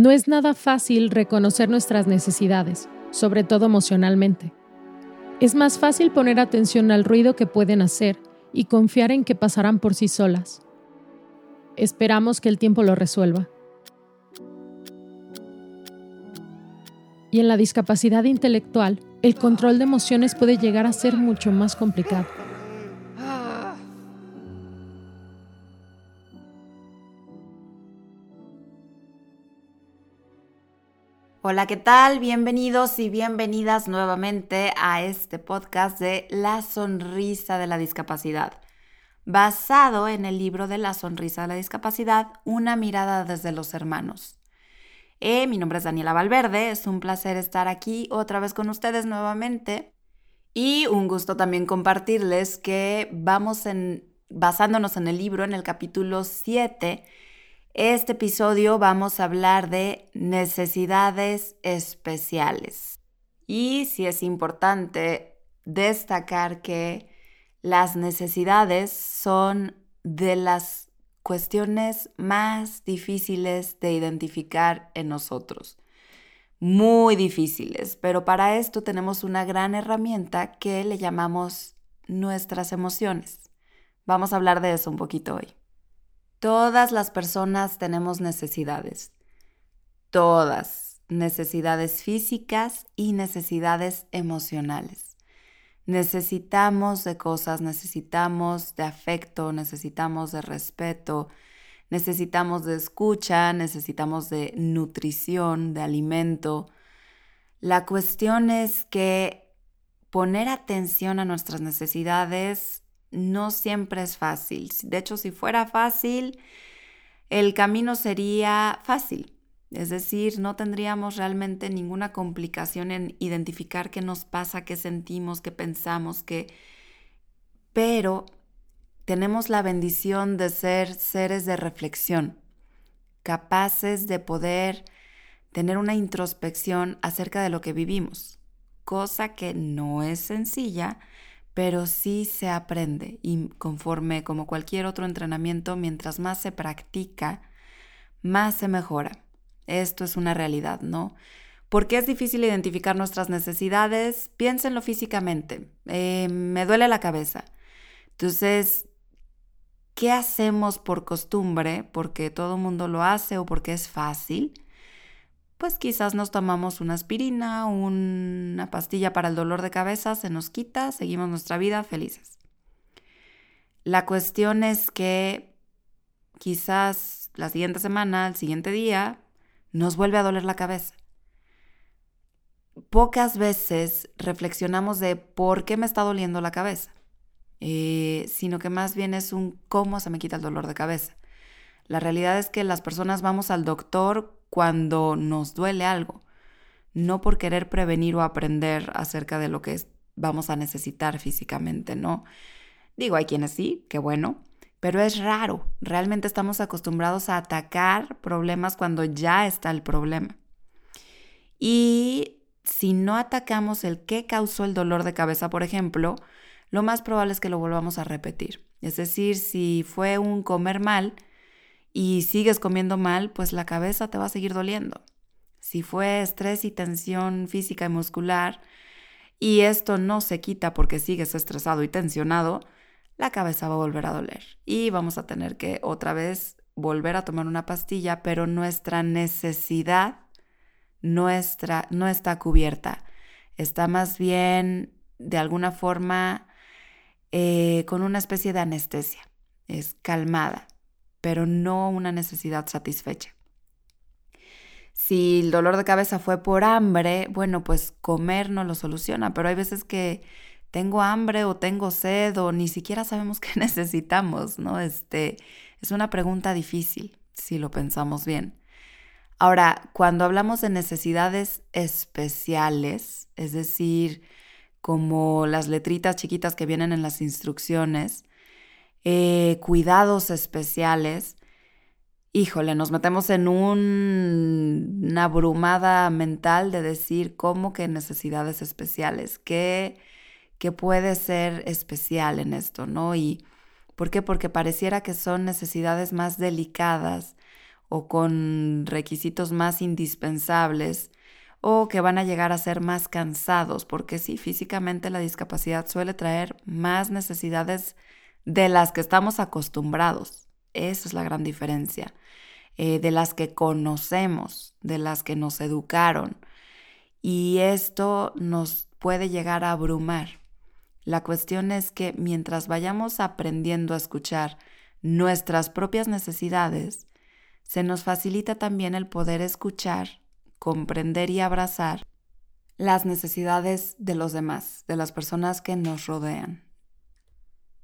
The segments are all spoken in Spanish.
No es nada fácil reconocer nuestras necesidades, sobre todo emocionalmente. Es más fácil poner atención al ruido que pueden hacer y confiar en que pasarán por sí solas. Esperamos que el tiempo lo resuelva. Y en la discapacidad intelectual, el control de emociones puede llegar a ser mucho más complicado. Hola, ¿qué tal? Bienvenidos y bienvenidas nuevamente a este podcast de La Sonrisa de la Discapacidad, basado en el libro de La Sonrisa de la Discapacidad, Una mirada desde los hermanos. Eh, mi nombre es Daniela Valverde, es un placer estar aquí otra vez con ustedes nuevamente y un gusto también compartirles que vamos en, basándonos en el libro, en el capítulo 7, este episodio vamos a hablar de necesidades especiales. Y sí es importante destacar que las necesidades son de las cuestiones más difíciles de identificar en nosotros. Muy difíciles, pero para esto tenemos una gran herramienta que le llamamos nuestras emociones. Vamos a hablar de eso un poquito hoy. Todas las personas tenemos necesidades. Todas. Necesidades físicas y necesidades emocionales. Necesitamos de cosas, necesitamos de afecto, necesitamos de respeto, necesitamos de escucha, necesitamos de nutrición, de alimento. La cuestión es que poner atención a nuestras necesidades no siempre es fácil. De hecho, si fuera fácil, el camino sería fácil. Es decir, no tendríamos realmente ninguna complicación en identificar qué nos pasa, qué sentimos, qué pensamos, qué... Pero tenemos la bendición de ser seres de reflexión, capaces de poder tener una introspección acerca de lo que vivimos, cosa que no es sencilla, pero sí se aprende y conforme como cualquier otro entrenamiento, mientras más se practica, más se mejora. Esto es una realidad, ¿no? ¿Por qué es difícil identificar nuestras necesidades? Piénsenlo físicamente. Eh, me duele la cabeza. Entonces, ¿qué hacemos por costumbre? Porque todo el mundo lo hace o porque es fácil pues quizás nos tomamos una aspirina, una pastilla para el dolor de cabeza, se nos quita, seguimos nuestra vida felices. La cuestión es que quizás la siguiente semana, el siguiente día, nos vuelve a doler la cabeza. Pocas veces reflexionamos de por qué me está doliendo la cabeza, eh, sino que más bien es un cómo se me quita el dolor de cabeza. La realidad es que las personas vamos al doctor cuando nos duele algo, no por querer prevenir o aprender acerca de lo que vamos a necesitar físicamente, ¿no? Digo, hay quienes sí, qué bueno, pero es raro. Realmente estamos acostumbrados a atacar problemas cuando ya está el problema. Y si no atacamos el qué causó el dolor de cabeza, por ejemplo, lo más probable es que lo volvamos a repetir. Es decir, si fue un comer mal, y sigues comiendo mal, pues la cabeza te va a seguir doliendo. Si fue estrés y tensión física y muscular y esto no se quita porque sigues estresado y tensionado, la cabeza va a volver a doler y vamos a tener que otra vez volver a tomar una pastilla, pero nuestra necesidad nuestra, no está cubierta. Está más bien de alguna forma eh, con una especie de anestesia. Es calmada pero no una necesidad satisfecha. Si el dolor de cabeza fue por hambre, bueno, pues comer no lo soluciona, pero hay veces que tengo hambre o tengo sed o ni siquiera sabemos qué necesitamos, ¿no? Este, es una pregunta difícil si lo pensamos bien. Ahora, cuando hablamos de necesidades especiales, es decir, como las letritas chiquitas que vienen en las instrucciones, eh, cuidados especiales, híjole, nos metemos en una abrumada mental de decir cómo que necesidades especiales, qué, qué puede ser especial en esto, ¿no? Y ¿por qué? Porque pareciera que son necesidades más delicadas o con requisitos más indispensables o que van a llegar a ser más cansados, porque sí, físicamente la discapacidad suele traer más necesidades de las que estamos acostumbrados. Esa es la gran diferencia. Eh, de las que conocemos, de las que nos educaron. Y esto nos puede llegar a abrumar. La cuestión es que mientras vayamos aprendiendo a escuchar nuestras propias necesidades, se nos facilita también el poder escuchar, comprender y abrazar las necesidades de los demás, de las personas que nos rodean.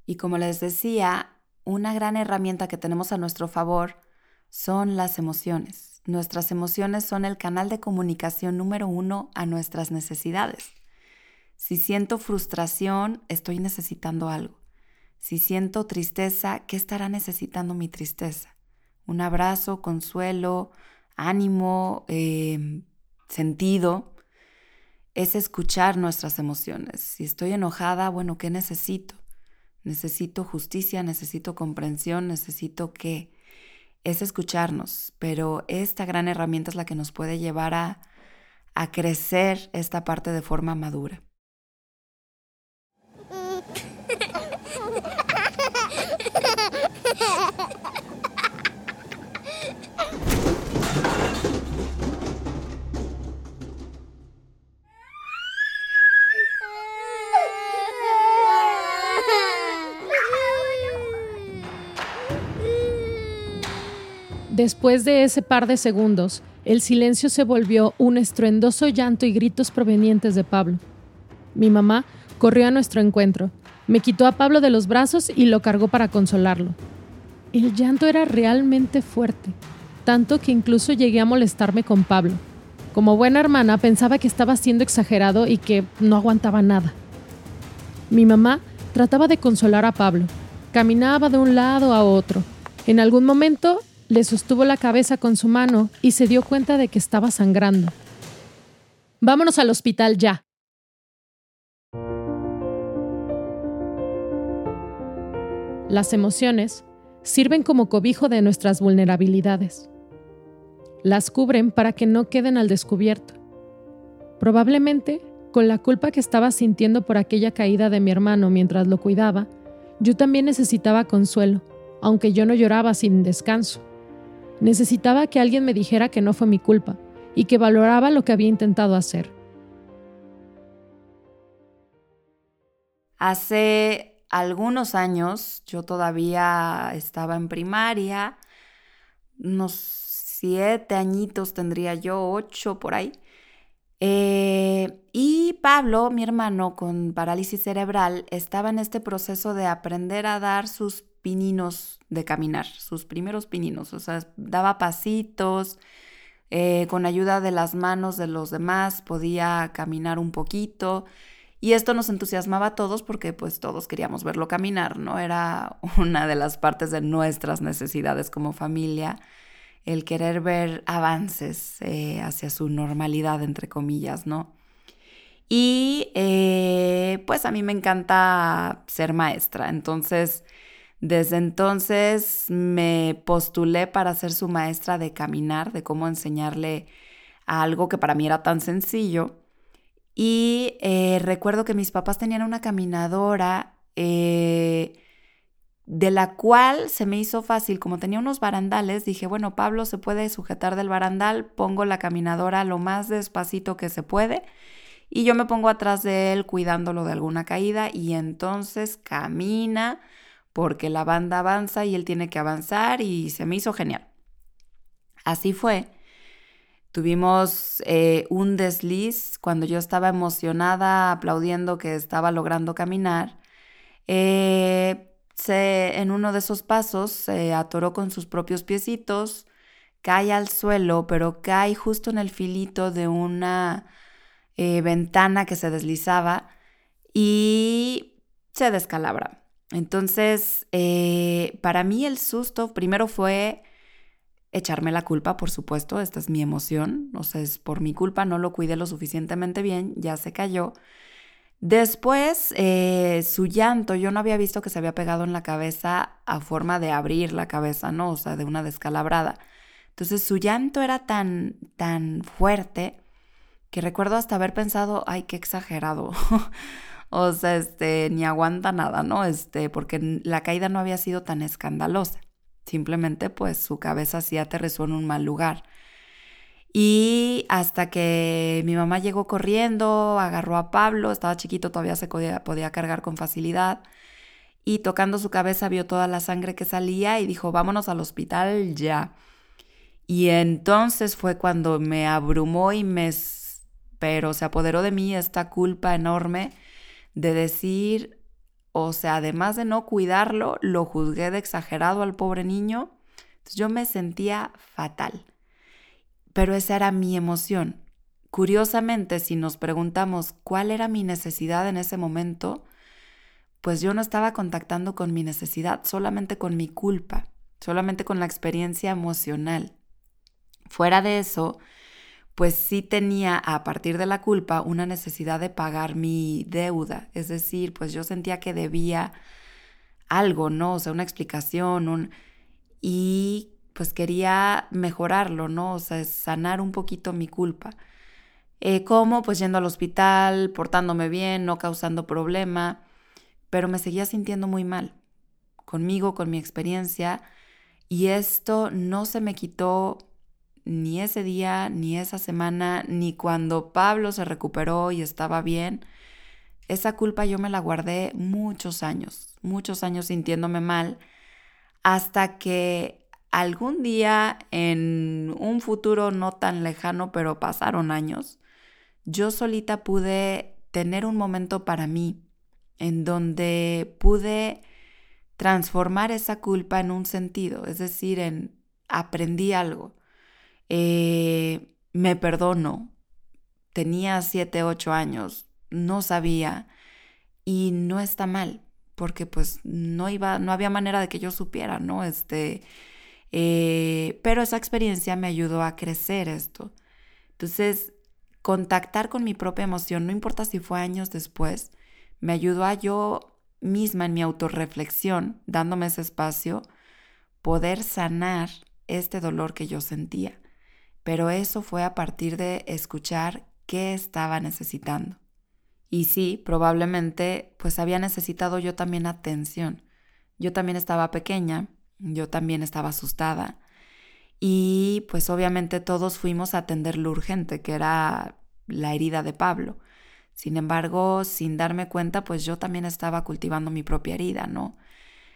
Y como les decía, una gran herramienta que tenemos a nuestro favor son las emociones. Nuestras emociones son el canal de comunicación número uno a nuestras necesidades. Si siento frustración, estoy necesitando algo. Si siento tristeza, ¿qué estará necesitando mi tristeza? Un abrazo, consuelo, ánimo, em, sentido. Es escuchar nuestras emociones. Si estoy enojada, bueno, ¿qué necesito? Necesito justicia, necesito comprensión, necesito qué es escucharnos, pero esta gran herramienta es la que nos puede llevar a, a crecer esta parte de forma madura. Después de ese par de segundos, el silencio se volvió un estruendoso llanto y gritos provenientes de Pablo. Mi mamá corrió a nuestro encuentro, me quitó a Pablo de los brazos y lo cargó para consolarlo. El llanto era realmente fuerte, tanto que incluso llegué a molestarme con Pablo. Como buena hermana pensaba que estaba siendo exagerado y que no aguantaba nada. Mi mamá trataba de consolar a Pablo. Caminaba de un lado a otro. En algún momento le sostuvo la cabeza con su mano y se dio cuenta de que estaba sangrando. Vámonos al hospital ya. Las emociones sirven como cobijo de nuestras vulnerabilidades. Las cubren para que no queden al descubierto. Probablemente, con la culpa que estaba sintiendo por aquella caída de mi hermano mientras lo cuidaba, yo también necesitaba consuelo, aunque yo no lloraba sin descanso. Necesitaba que alguien me dijera que no fue mi culpa y que valoraba lo que había intentado hacer. Hace algunos años, yo todavía estaba en primaria, unos siete añitos tendría yo, ocho por ahí. Eh, y Pablo, mi hermano con parálisis cerebral, estaba en este proceso de aprender a dar sus pininos de caminar, sus primeros pininos, o sea, daba pasitos, eh, con ayuda de las manos de los demás podía caminar un poquito. Y esto nos entusiasmaba a todos porque pues todos queríamos verlo caminar, ¿no? Era una de las partes de nuestras necesidades como familia, el querer ver avances eh, hacia su normalidad, entre comillas, ¿no? Y eh, pues a mí me encanta ser maestra, entonces desde entonces me postulé para ser su maestra de caminar, de cómo enseñarle algo que para mí era tan sencillo. Y eh, recuerdo que mis papás tenían una caminadora eh, de la cual se me hizo fácil, como tenía unos barandales, dije, bueno, Pablo se puede sujetar del barandal, pongo la caminadora lo más despacito que se puede y yo me pongo atrás de él cuidándolo de alguna caída y entonces camina porque la banda avanza y él tiene que avanzar y se me hizo genial. Así fue. Tuvimos eh, un desliz cuando yo estaba emocionada, aplaudiendo que estaba logrando caminar. Eh, en uno de esos pasos se atoró con sus propios piecitos, cae al suelo, pero cae justo en el filito de una eh, ventana que se deslizaba y se descalabra. Entonces, eh, para mí el susto primero fue echarme la culpa, por supuesto, esta es mi emoción, o sea, es por mi culpa, no lo cuidé lo suficientemente bien, ya se cayó. Después, eh, su llanto, yo no había visto que se había pegado en la cabeza a forma de abrir la cabeza, ¿no? O sea, de una descalabrada. Entonces su llanto era tan, tan fuerte que recuerdo hasta haber pensado, ay, qué exagerado. o sea, este, ni aguanta nada, ¿no? Este, porque la caída no había sido tan escandalosa. Simplemente, pues, su cabeza sí aterrizó en un mal lugar. Y hasta que mi mamá llegó corriendo, agarró a Pablo, estaba chiquito, todavía se podía, podía cargar con facilidad. Y tocando su cabeza vio toda la sangre que salía y dijo, vámonos al hospital ya. Y entonces fue cuando me abrumó y me, pero se apoderó de mí esta culpa enorme de decir, o sea, además de no cuidarlo, lo juzgué de exagerado al pobre niño. Entonces yo me sentía fatal. Pero esa era mi emoción. Curiosamente, si nos preguntamos cuál era mi necesidad en ese momento, pues yo no estaba contactando con mi necesidad, solamente con mi culpa, solamente con la experiencia emocional. Fuera de eso, pues sí tenía a partir de la culpa una necesidad de pagar mi deuda. Es decir, pues yo sentía que debía algo, ¿no? O sea, una explicación, un... Y pues quería mejorarlo, ¿no? O sea, sanar un poquito mi culpa. Eh, ¿Cómo? Pues yendo al hospital, portándome bien, no causando problema, pero me seguía sintiendo muy mal conmigo, con mi experiencia, y esto no se me quitó ni ese día, ni esa semana, ni cuando Pablo se recuperó y estaba bien. Esa culpa yo me la guardé muchos años, muchos años sintiéndome mal, hasta que algún día en un futuro no tan lejano, pero pasaron años, yo solita pude tener un momento para mí en donde pude transformar esa culpa en un sentido, es decir, en aprendí algo. Eh, me perdono. Tenía siete, ocho años, no sabía y no está mal, porque pues no iba, no había manera de que yo supiera, ¿no? Este, eh, pero esa experiencia me ayudó a crecer esto. Entonces, contactar con mi propia emoción, no importa si fue años después, me ayudó a yo misma en mi autorreflexión, dándome ese espacio, poder sanar este dolor que yo sentía pero eso fue a partir de escuchar qué estaba necesitando. Y sí, probablemente pues había necesitado yo también atención. Yo también estaba pequeña, yo también estaba asustada y pues obviamente todos fuimos a atender lo urgente, que era la herida de Pablo. Sin embargo, sin darme cuenta, pues yo también estaba cultivando mi propia herida, ¿no?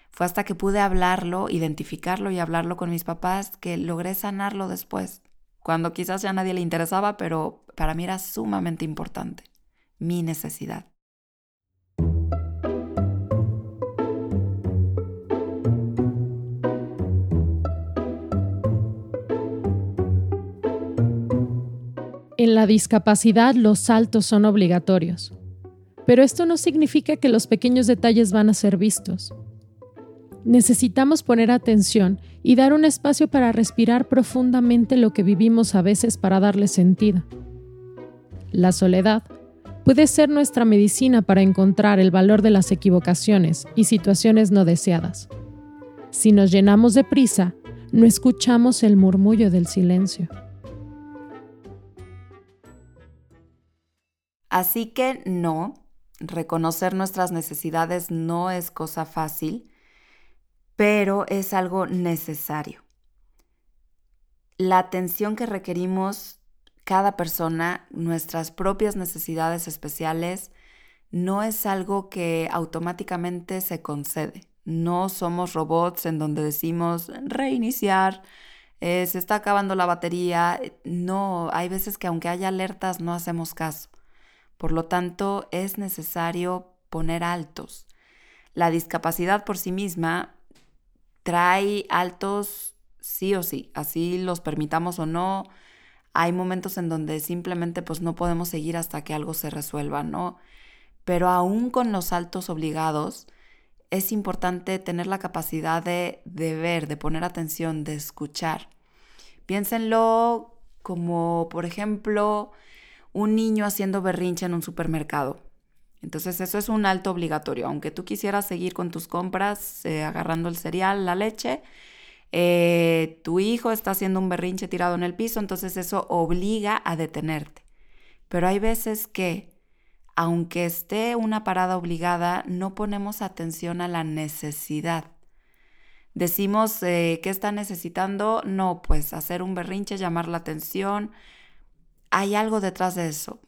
Fue hasta que pude hablarlo, identificarlo y hablarlo con mis papás que logré sanarlo después cuando quizás ya a nadie le interesaba, pero para mí era sumamente importante, mi necesidad. En la discapacidad los saltos son obligatorios, pero esto no significa que los pequeños detalles van a ser vistos. Necesitamos poner atención y dar un espacio para respirar profundamente lo que vivimos a veces para darle sentido. La soledad puede ser nuestra medicina para encontrar el valor de las equivocaciones y situaciones no deseadas. Si nos llenamos de prisa, no escuchamos el murmullo del silencio. Así que no, reconocer nuestras necesidades no es cosa fácil pero es algo necesario. La atención que requerimos cada persona, nuestras propias necesidades especiales, no es algo que automáticamente se concede. No somos robots en donde decimos reiniciar, eh, se está acabando la batería. No, hay veces que aunque haya alertas no hacemos caso. Por lo tanto, es necesario poner altos. La discapacidad por sí misma trae altos sí o sí, así los permitamos o no. Hay momentos en donde simplemente pues no podemos seguir hasta que algo se resuelva, ¿no? Pero aún con los altos obligados, es importante tener la capacidad de, de ver, de poner atención, de escuchar. Piénsenlo como, por ejemplo, un niño haciendo berrinche en un supermercado. Entonces eso es un alto obligatorio. Aunque tú quisieras seguir con tus compras, eh, agarrando el cereal, la leche, eh, tu hijo está haciendo un berrinche tirado en el piso, entonces eso obliga a detenerte. Pero hay veces que, aunque esté una parada obligada, no ponemos atención a la necesidad. Decimos, eh, ¿qué está necesitando? No, pues hacer un berrinche, llamar la atención. Hay algo detrás de eso.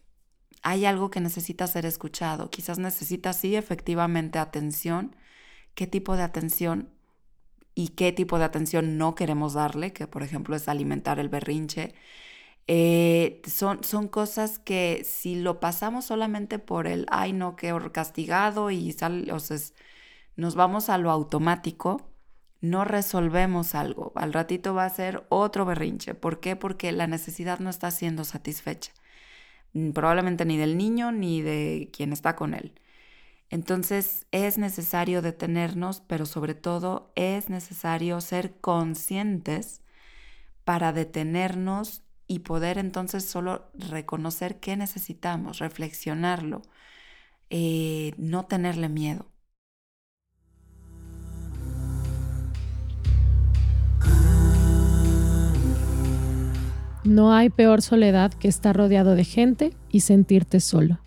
Hay algo que necesita ser escuchado. Quizás necesita, sí, efectivamente, atención. ¿Qué tipo de atención? y qué tipo de atención no queremos darle, que por ejemplo es alimentar el berrinche. Eh, son, son cosas que si lo pasamos solamente por el, ay no, qué castigado y sal, sea, nos vamos a lo automático, no resolvemos algo. Al ratito va a ser otro berrinche. ¿Por qué? Porque la necesidad no está siendo satisfecha. Probablemente ni del niño ni de quien está con él. Entonces es necesario detenernos, pero sobre todo es necesario ser conscientes para detenernos y poder entonces solo reconocer qué necesitamos, reflexionarlo, eh, no tenerle miedo. No hay peor soledad que estar rodeado de gente y sentirte solo.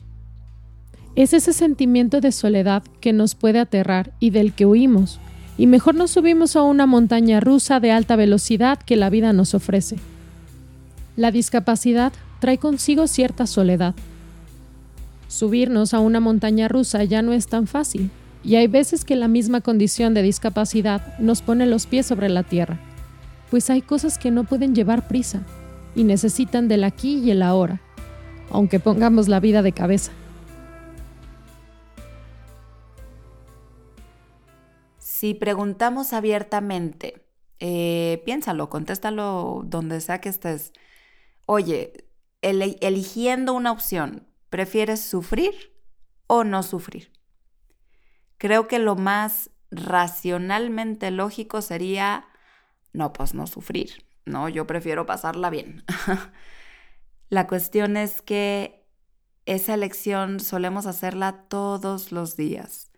Es ese sentimiento de soledad que nos puede aterrar y del que huimos, y mejor nos subimos a una montaña rusa de alta velocidad que la vida nos ofrece. La discapacidad trae consigo cierta soledad. Subirnos a una montaña rusa ya no es tan fácil, y hay veces que la misma condición de discapacidad nos pone los pies sobre la tierra, pues hay cosas que no pueden llevar prisa y necesitan del aquí y el ahora, aunque pongamos la vida de cabeza. Si preguntamos abiertamente, eh, piénsalo, contéstalo donde sea que estés. Oye, eligiendo una opción, ¿prefieres sufrir o no sufrir? Creo que lo más racionalmente lógico sería, no, pues no sufrir, no, yo prefiero pasarla bien. La cuestión es que esa elección solemos hacerla todos los días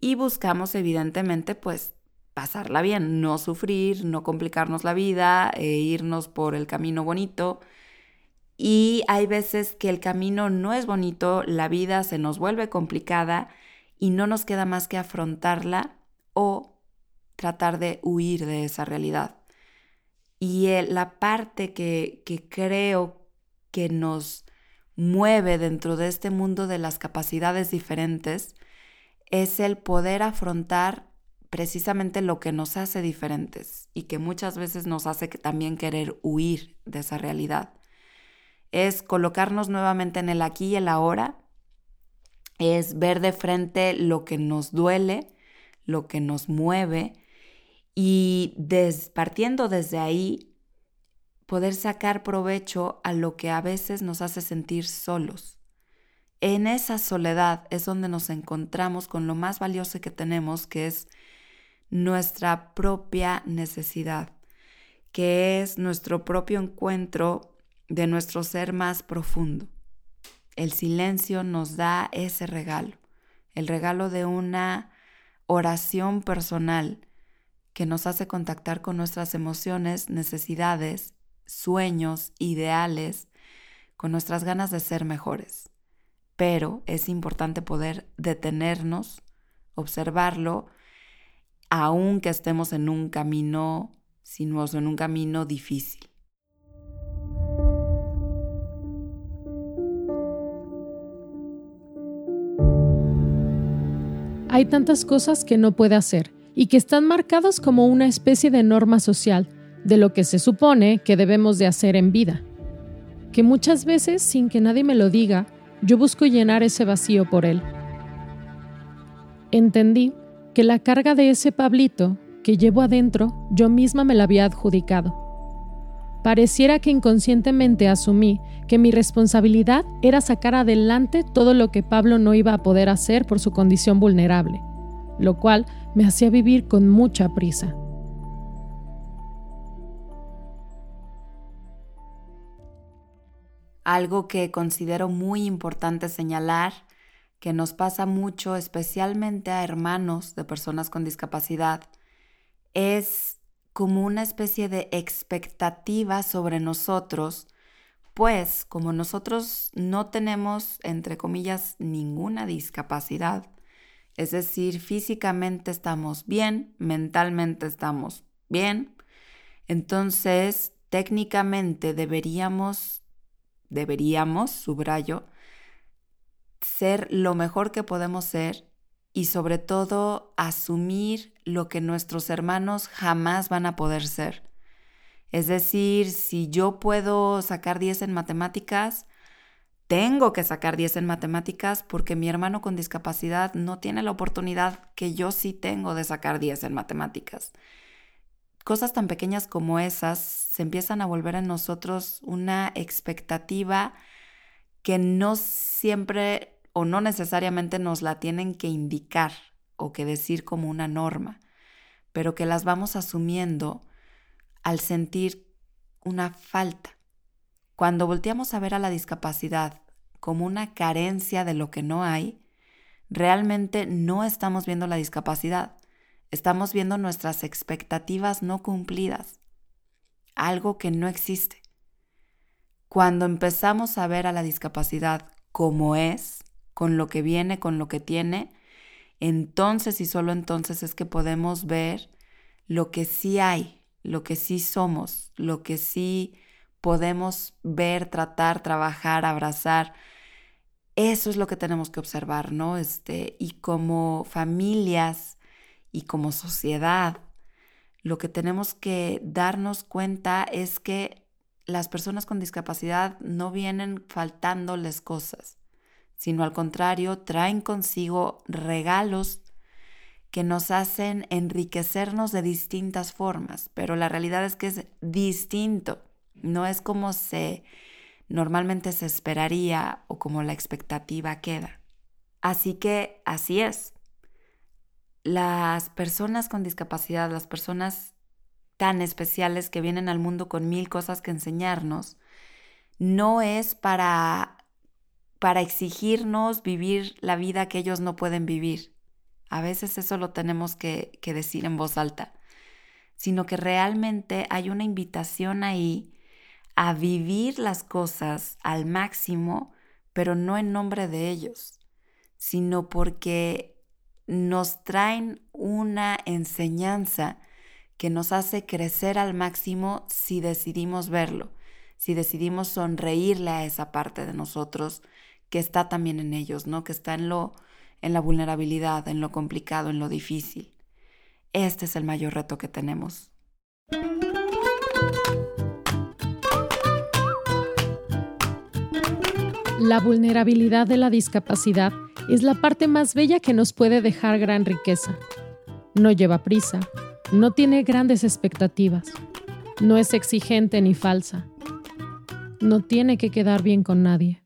y buscamos evidentemente pues pasarla bien, no sufrir, no complicarnos la vida, e irnos por el camino bonito. Y hay veces que el camino no es bonito, la vida se nos vuelve complicada y no nos queda más que afrontarla o tratar de huir de esa realidad. Y la parte que, que creo que nos mueve dentro de este mundo de las capacidades diferentes es el poder afrontar precisamente lo que nos hace diferentes y que muchas veces nos hace también querer huir de esa realidad. Es colocarnos nuevamente en el aquí y el ahora, es ver de frente lo que nos duele, lo que nos mueve y partiendo desde ahí, poder sacar provecho a lo que a veces nos hace sentir solos en esa soledad es donde nos encontramos con lo más valioso que tenemos, que es nuestra propia necesidad, que es nuestro propio encuentro de nuestro ser más profundo. El silencio nos da ese regalo, el regalo de una oración personal que nos hace contactar con nuestras emociones, necesidades, sueños, ideales, con nuestras ganas de ser mejores pero es importante poder detenernos, observarlo, aunque estemos en un camino sinuoso, en un camino difícil. Hay tantas cosas que no puede hacer y que están marcadas como una especie de norma social de lo que se supone que debemos de hacer en vida, que muchas veces sin que nadie me lo diga, yo busco llenar ese vacío por él. Entendí que la carga de ese Pablito que llevo adentro yo misma me la había adjudicado. Pareciera que inconscientemente asumí que mi responsabilidad era sacar adelante todo lo que Pablo no iba a poder hacer por su condición vulnerable, lo cual me hacía vivir con mucha prisa. Algo que considero muy importante señalar, que nos pasa mucho, especialmente a hermanos de personas con discapacidad, es como una especie de expectativa sobre nosotros, pues como nosotros no tenemos, entre comillas, ninguna discapacidad, es decir, físicamente estamos bien, mentalmente estamos bien, entonces técnicamente deberíamos, deberíamos, subrayo, ser lo mejor que podemos ser y sobre todo asumir lo que nuestros hermanos jamás van a poder ser. Es decir, si yo puedo sacar 10 en matemáticas, tengo que sacar 10 en matemáticas porque mi hermano con discapacidad no tiene la oportunidad que yo sí tengo de sacar 10 en matemáticas. Cosas tan pequeñas como esas se empiezan a volver en nosotros una expectativa que no siempre o no necesariamente nos la tienen que indicar o que decir como una norma, pero que las vamos asumiendo al sentir una falta. Cuando volteamos a ver a la discapacidad como una carencia de lo que no hay, realmente no estamos viendo la discapacidad, estamos viendo nuestras expectativas no cumplidas, algo que no existe. Cuando empezamos a ver a la discapacidad como es, con lo que viene, con lo que tiene, entonces y solo entonces es que podemos ver lo que sí hay, lo que sí somos, lo que sí podemos ver, tratar, trabajar, abrazar. Eso es lo que tenemos que observar, ¿no? Este, y como familias y como sociedad, lo que tenemos que darnos cuenta es que las personas con discapacidad no vienen faltándoles cosas sino al contrario, traen consigo regalos que nos hacen enriquecernos de distintas formas, pero la realidad es que es distinto, no es como se normalmente se esperaría o como la expectativa queda. Así que así es. Las personas con discapacidad, las personas tan especiales que vienen al mundo con mil cosas que enseñarnos, no es para para exigirnos vivir la vida que ellos no pueden vivir. A veces eso lo tenemos que, que decir en voz alta, sino que realmente hay una invitación ahí a vivir las cosas al máximo, pero no en nombre de ellos, sino porque nos traen una enseñanza que nos hace crecer al máximo si decidimos verlo, si decidimos sonreírle a esa parte de nosotros que está también en ellos, ¿no? Que está en lo en la vulnerabilidad, en lo complicado, en lo difícil. Este es el mayor reto que tenemos. La vulnerabilidad de la discapacidad es la parte más bella que nos puede dejar gran riqueza. No lleva prisa, no tiene grandes expectativas, no es exigente ni falsa, no tiene que quedar bien con nadie